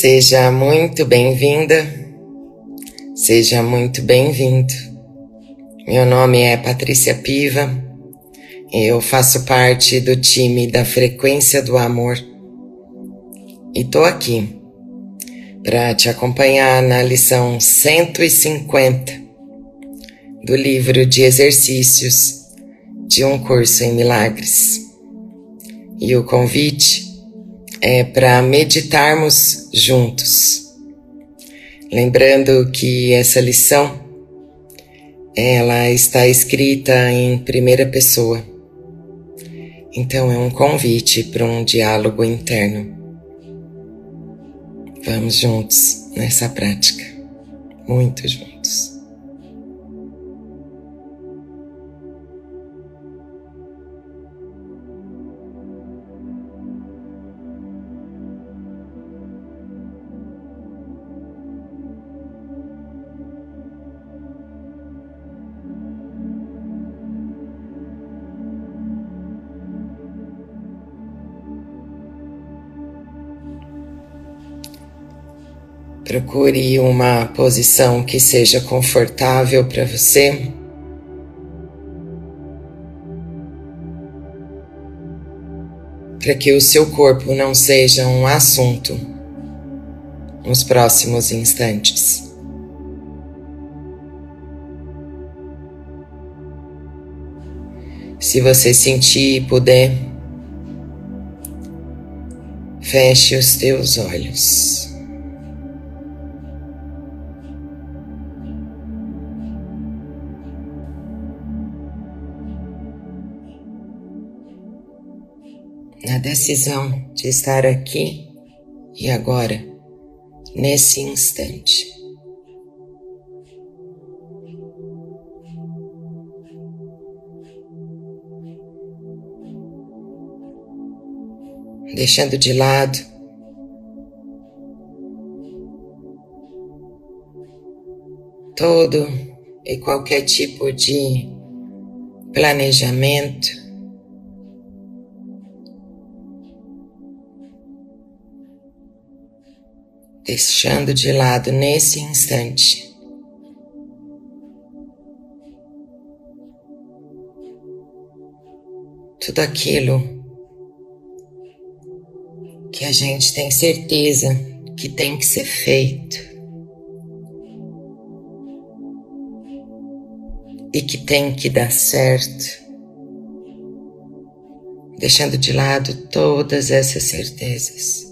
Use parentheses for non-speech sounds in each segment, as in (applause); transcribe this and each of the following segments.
Seja muito bem-vinda, seja muito bem-vindo. Meu nome é Patrícia Piva, eu faço parte do time da Frequência do Amor e tô aqui para te acompanhar na lição 150 do livro de exercícios de um curso em milagres. E o convite é para meditarmos juntos. Lembrando que essa lição ela está escrita em primeira pessoa. Então é um convite para um diálogo interno. Vamos juntos nessa prática, muito juntos. Procure uma posição que seja confortável para você. Para que o seu corpo não seja um assunto nos próximos instantes. Se você sentir e puder, feche os teus olhos. Decisão de estar aqui e agora, nesse instante. Deixando de lado todo e qualquer tipo de planejamento deixando de lado nesse instante. Tudo aquilo que a gente tem certeza que tem que ser feito e que tem que dar certo, deixando de lado todas essas certezas.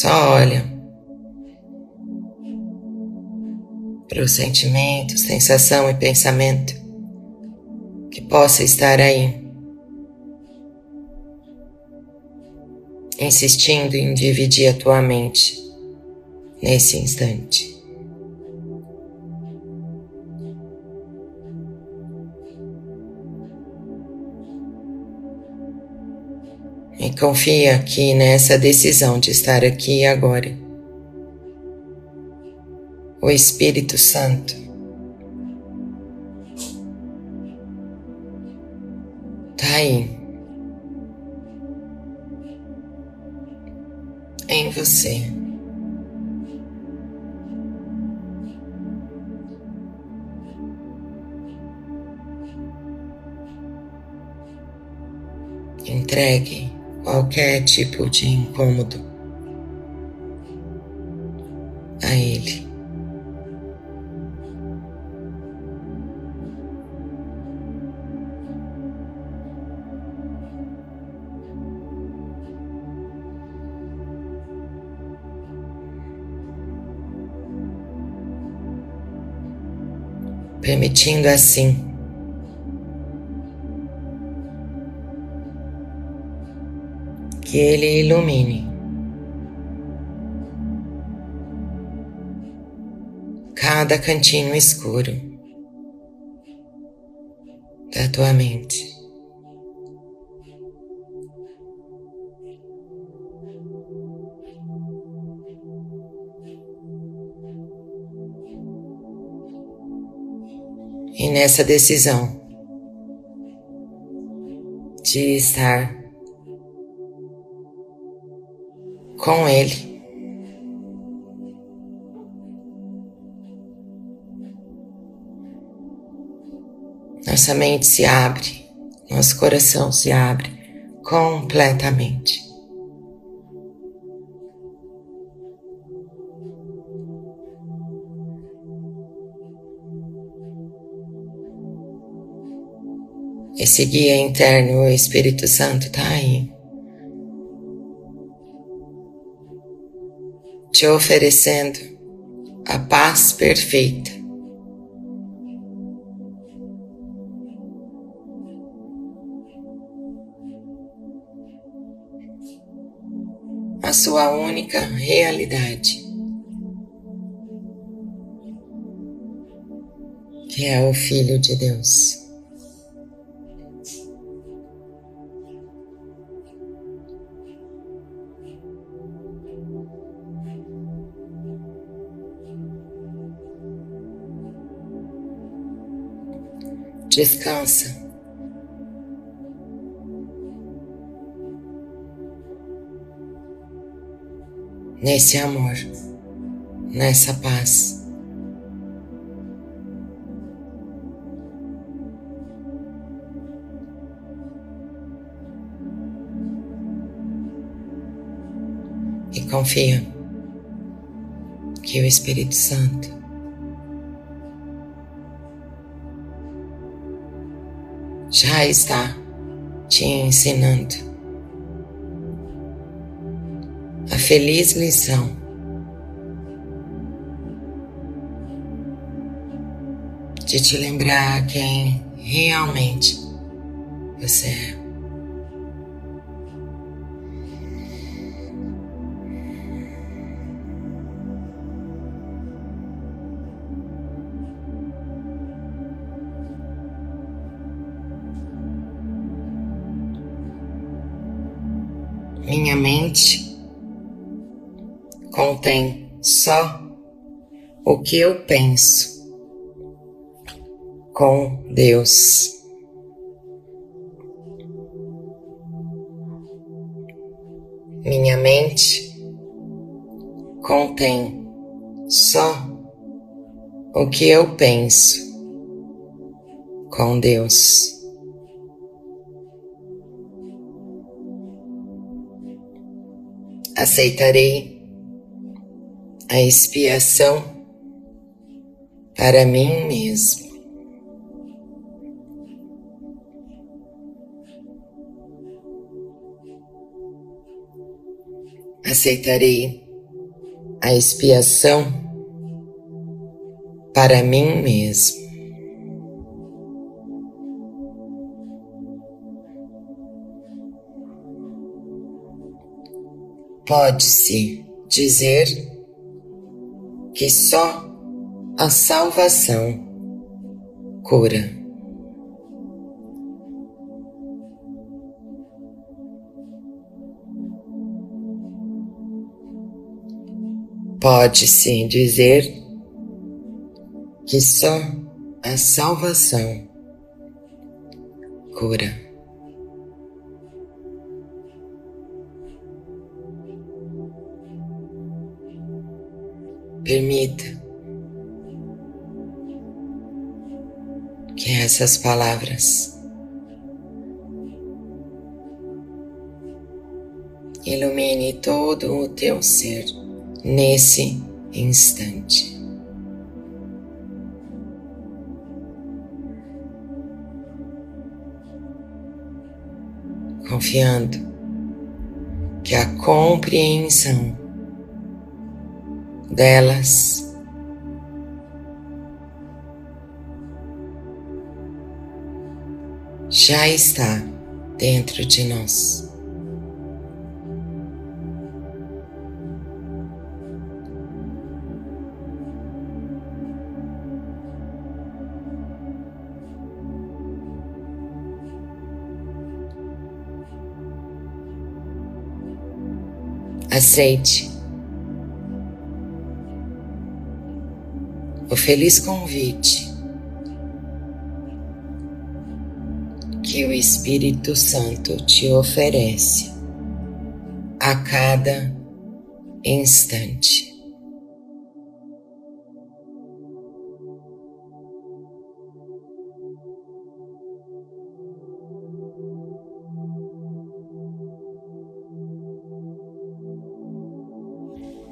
Só olha para o sentimento, sensação e pensamento que possa estar aí, insistindo em dividir a tua mente nesse instante. E confia aqui nessa decisão de estar aqui agora. O Espírito Santo está aí em você. Entregue qualquer tipo de incômodo a Ele. Permitindo assim que Ele ilumine cada cantinho escuro da tua mente. E nessa decisão de estar com Ele. Nossa mente se abre, nosso coração se abre completamente. Esse guia interno, o Espírito Santo, está aí. Te oferecendo a paz perfeita. A sua única realidade. Que é o Filho de Deus. Descansa. Nesse amor, nessa paz. E confia que o Espírito Santo já está te ensinando a feliz lição de te lembrar quem realmente você é. Minha mente contém só o que eu penso com Deus. Minha mente contém só o que eu penso com Deus. Aceitarei a expiação para mim mesmo. Aceitarei a expiação para mim mesmo. Pode-se dizer que só a salvação cura. Pode-se dizer que só a salvação cura. Permita que essas palavras ilumine todo o teu ser nesse instante. Confiando que a compreensão delas. Já está dentro de nós. Aceite o feliz convite que o Espírito Santo te oferece a cada instante.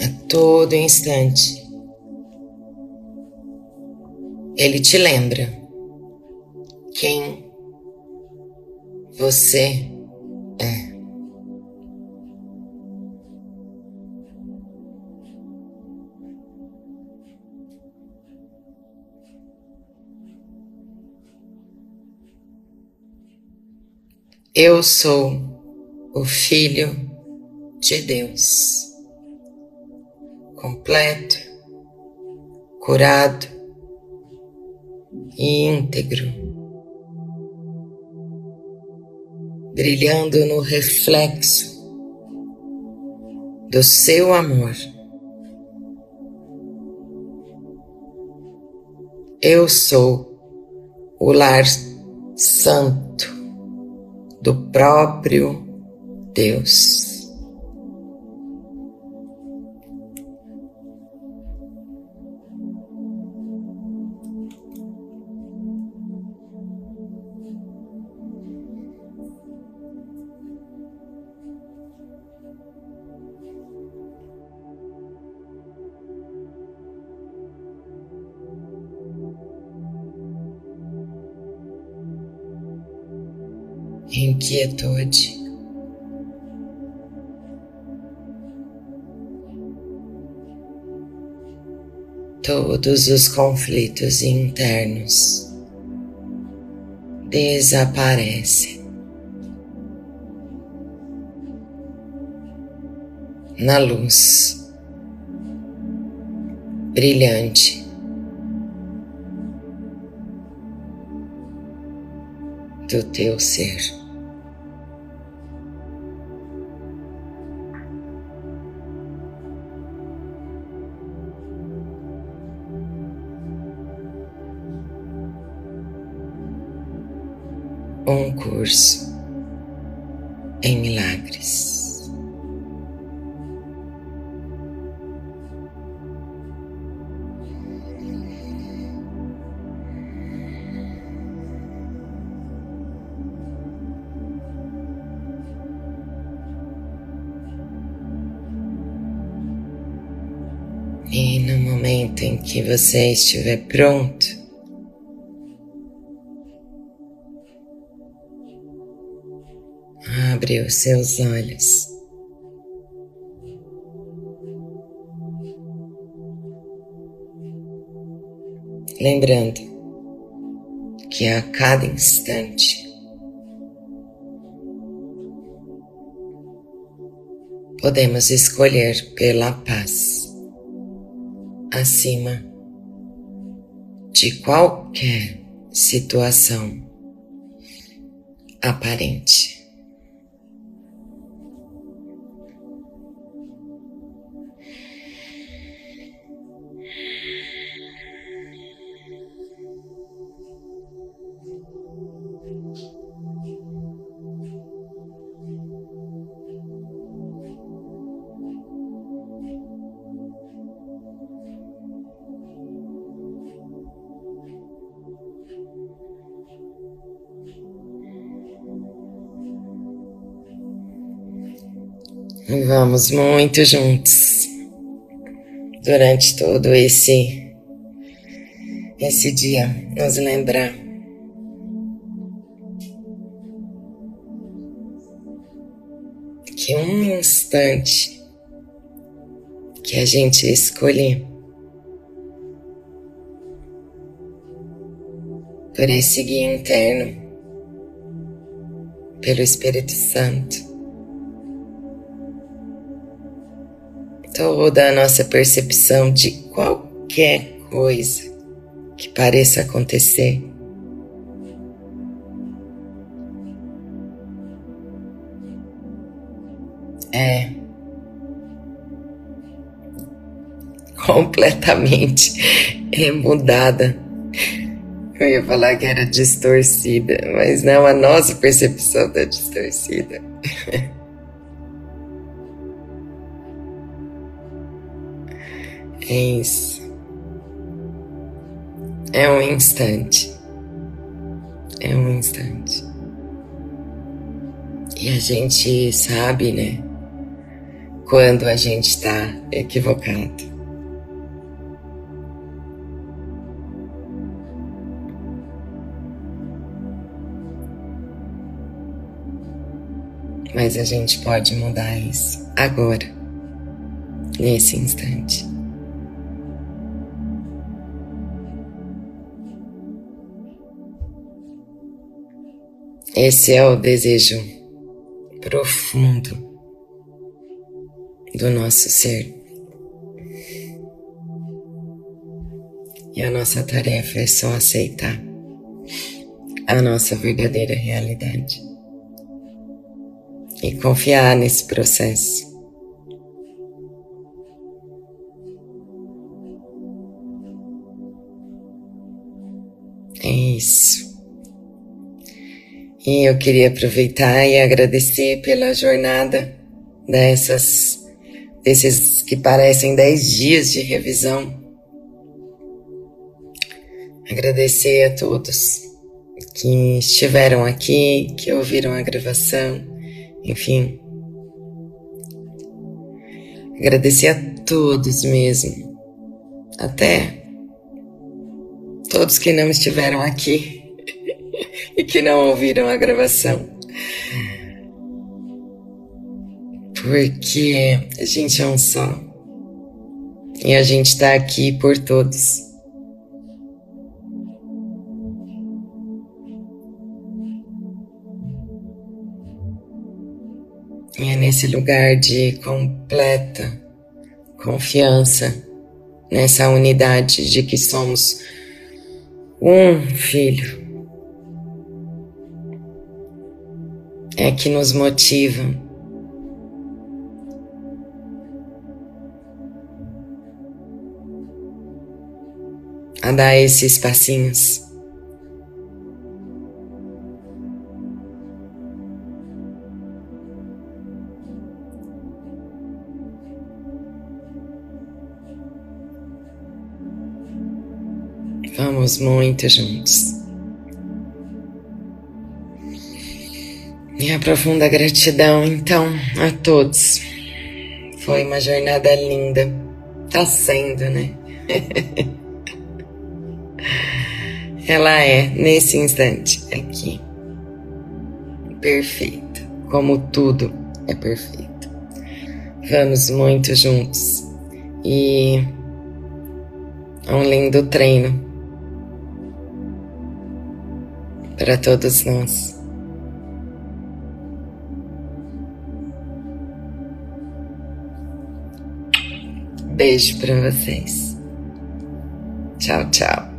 A todo instante, ele te lembra quem você é. Eu sou o Filho de Deus, completo, curado íntegro. brilhando no reflexo do seu amor. Eu sou o lar santo do próprio Deus. Inquietude. Todos os conflitos internos desaparecem. Na luz brilhante do teu ser. Um curso em milagres. E no momento em que você estiver pronto, Abre os seus olhos. Lembrando que a cada instante podemos escolher pela paz acima de qualquer situação aparente. Vamos muito juntos. Durante todo esse esse dia nos lembrar. Que um instante que a gente escolher por esse guia interno pelo Espírito Santo toda a nossa percepção de qualquer coisa que pareça acontecer. É completamente mudada Eu ia falar que era distorcida, mas não, a nossa percepção tá distorcida. (laughs) É isso. É um instante. É um instante. E a gente sabe, né? Quando a gente está equivocado. Mas a gente pode mudar isso agora, nesse instante. Esse é o desejo profundo do nosso ser. E a nossa tarefa é só aceitar a nossa verdadeira realidade e confiar nesse processo. É isso. E eu queria aproveitar e agradecer pela jornada dessas, desses que parecem dez dias de revisão. Agradecer a todos que estiveram aqui, que ouviram a gravação, enfim. Agradecer a todos mesmo, até todos que não estiveram aqui e que não ouviram a gravação. Porque a gente é um só. E a gente está aqui por todos. E é nesse lugar de completa confiança nessa unidade de que somos um filho é que nos motiva. A dar esses passinhos. Vamos muito juntos. Minha profunda gratidão, então, a todos. Foi uma jornada linda. Tá sendo, né? (laughs) Ela é, nesse instante, aqui. Perfeita. Como tudo é perfeito. Vamos muito juntos. E é um lindo treino para todos nós. Beijo para vocês. Tchau, tchau.